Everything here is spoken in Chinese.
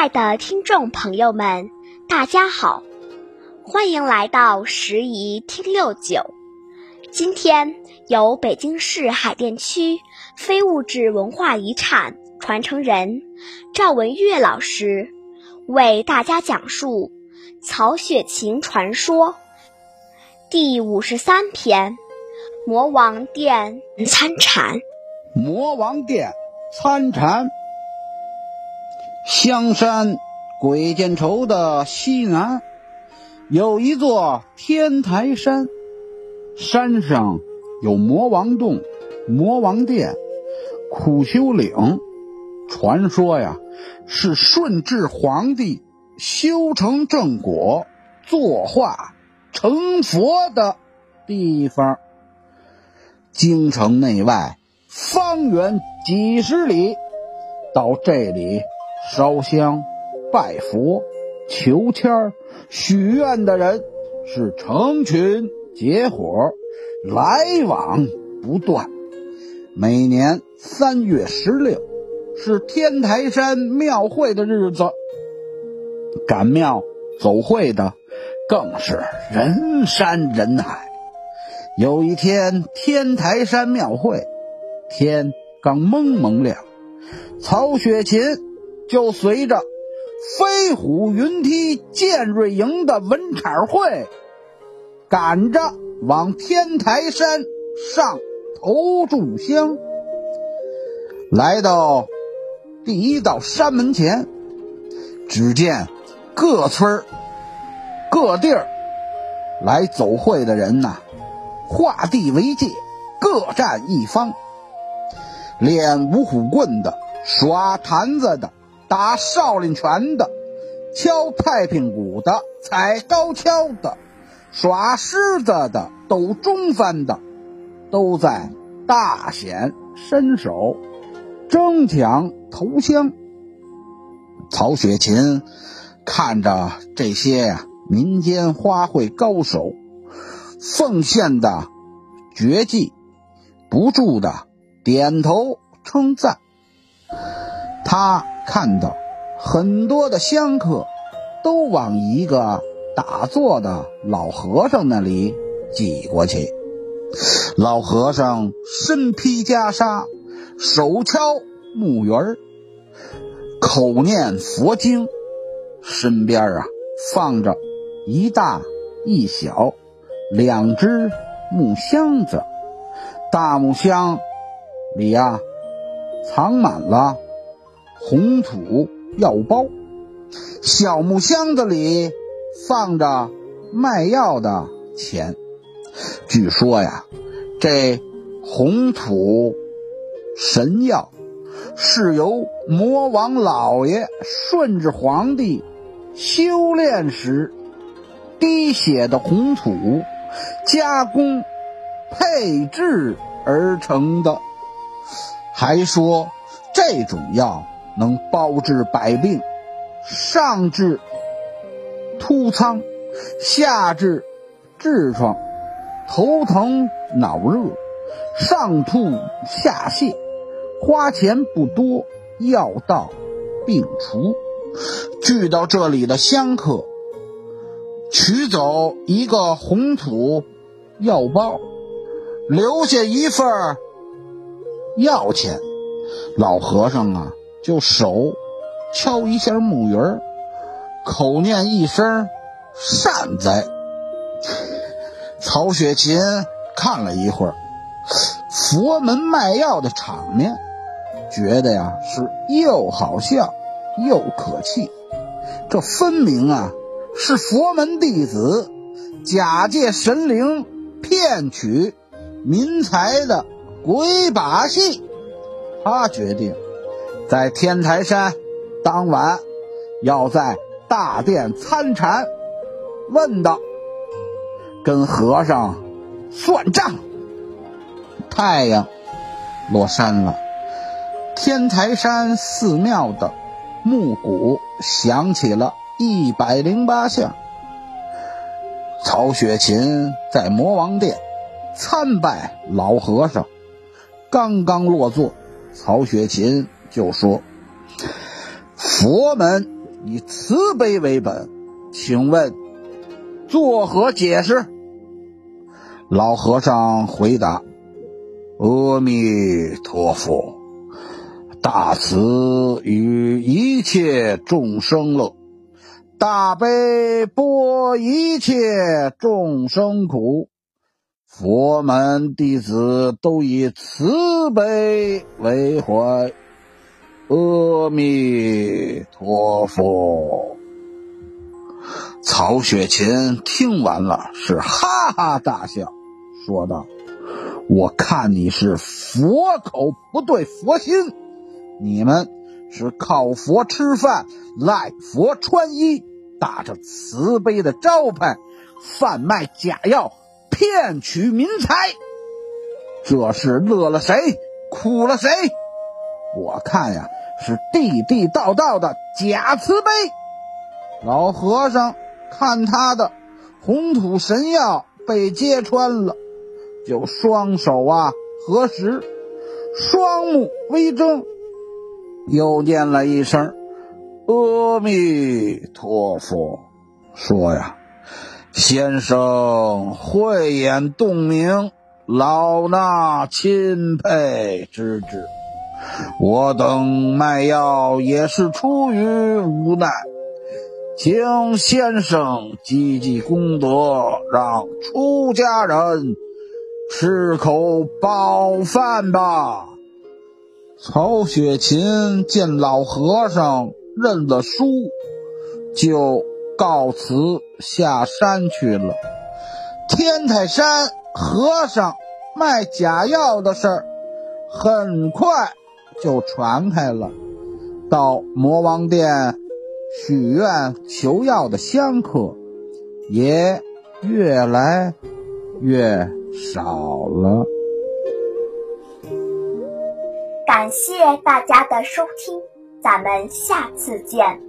爱的听众朋友们，大家好，欢迎来到十宜听六九。今天由北京市海淀区非物质文化遗产传承人赵文月老师为大家讲述《曹雪芹传说》第五十三篇《魔王殿参禅》。魔王殿参禅。香山鬼见愁的西南，有一座天台山，山上有魔王洞、魔王殿、苦修岭。传说呀，是顺治皇帝修成正果、作化成佛的地方。京城内外方圆几十里，到这里。烧香、拜佛、求签、许愿的人是成群结伙，来往不断。每年三月十六是天台山庙会的日子，赶庙走会的更是人山人海。有一天，天台山庙会，天刚蒙蒙亮，曹雪芹。就随着飞虎云梯剑瑞营的文场会，赶着往天台山上头炷香。来到第一道山门前，只见各村各地儿来走会的人呐，画地为界，各占一方，练五虎棍的，耍坛子的。打少林拳的，敲太平鼓的，踩高跷的，耍狮子的，抖中翻的，都在大显身手，争抢头香。曹雪芹看着这些民间花卉高手奉献的绝技，不住的点头称赞。他。看到很多的香客都往一个打坐的老和尚那里挤过去。老和尚身披袈裟，手敲木鱼儿，口念佛经，身边啊放着一大一小两只木箱子，大木箱里啊藏满了。红土药包，小木箱子里放着卖药的钱。据说呀，这红土神药是由魔王老爷顺治皇帝修炼时滴血的红土加工配制而成的。还说这种药。能包治百病，上治突疮，下治痔疮，头疼脑热，上吐下泻，花钱不多，药到病除。聚到这里的香客，取走一个红土药包，留下一份药钱。老和尚啊。就手敲一下木鱼儿，口念一声“善哉”。曹雪芹看了一会儿佛门卖药的场面，觉得呀是又好笑又可气。这分明啊是佛门弟子假借神灵骗取民财的鬼把戏。他决定。在天台山，当晚要在大殿参禅，问道：“跟和尚算账。”太阳落山了，天台山寺庙的木鼓响起了一百零八下。曹雪芹在魔王殿参拜老和尚，刚刚落座，曹雪芹。就说：“佛门以慈悲为本，请问作何解释？老和尚回答：“阿弥陀佛，大慈与一切众生乐，大悲拨一切众生苦。佛门弟子都以慈悲为怀。阿弥陀佛。”曹雪芹听完了，是哈哈大笑。说道：“我看你是佛口不对佛心，你们是靠佛吃饭、赖佛穿衣，打着慈悲的招牌，贩卖假药，骗取民财。这是乐了谁，苦了谁？我看呀，是地地道道的假慈悲。”老和尚看他的红土神药被揭穿了。就双手啊合十，双目微睁，又念了一声“阿弥陀佛”，说呀：“先生慧眼洞明，老衲钦佩之至。我等卖药也是出于无奈，请先生积积功德，让出家人。”吃口饱饭吧。曹雪芹见老和尚认了输，就告辞下山去了。天台山和尚卖假药的事儿，很快就传开了。到魔王殿许愿求药的香客，也越来越。少了。感谢大家的收听，咱们下次见。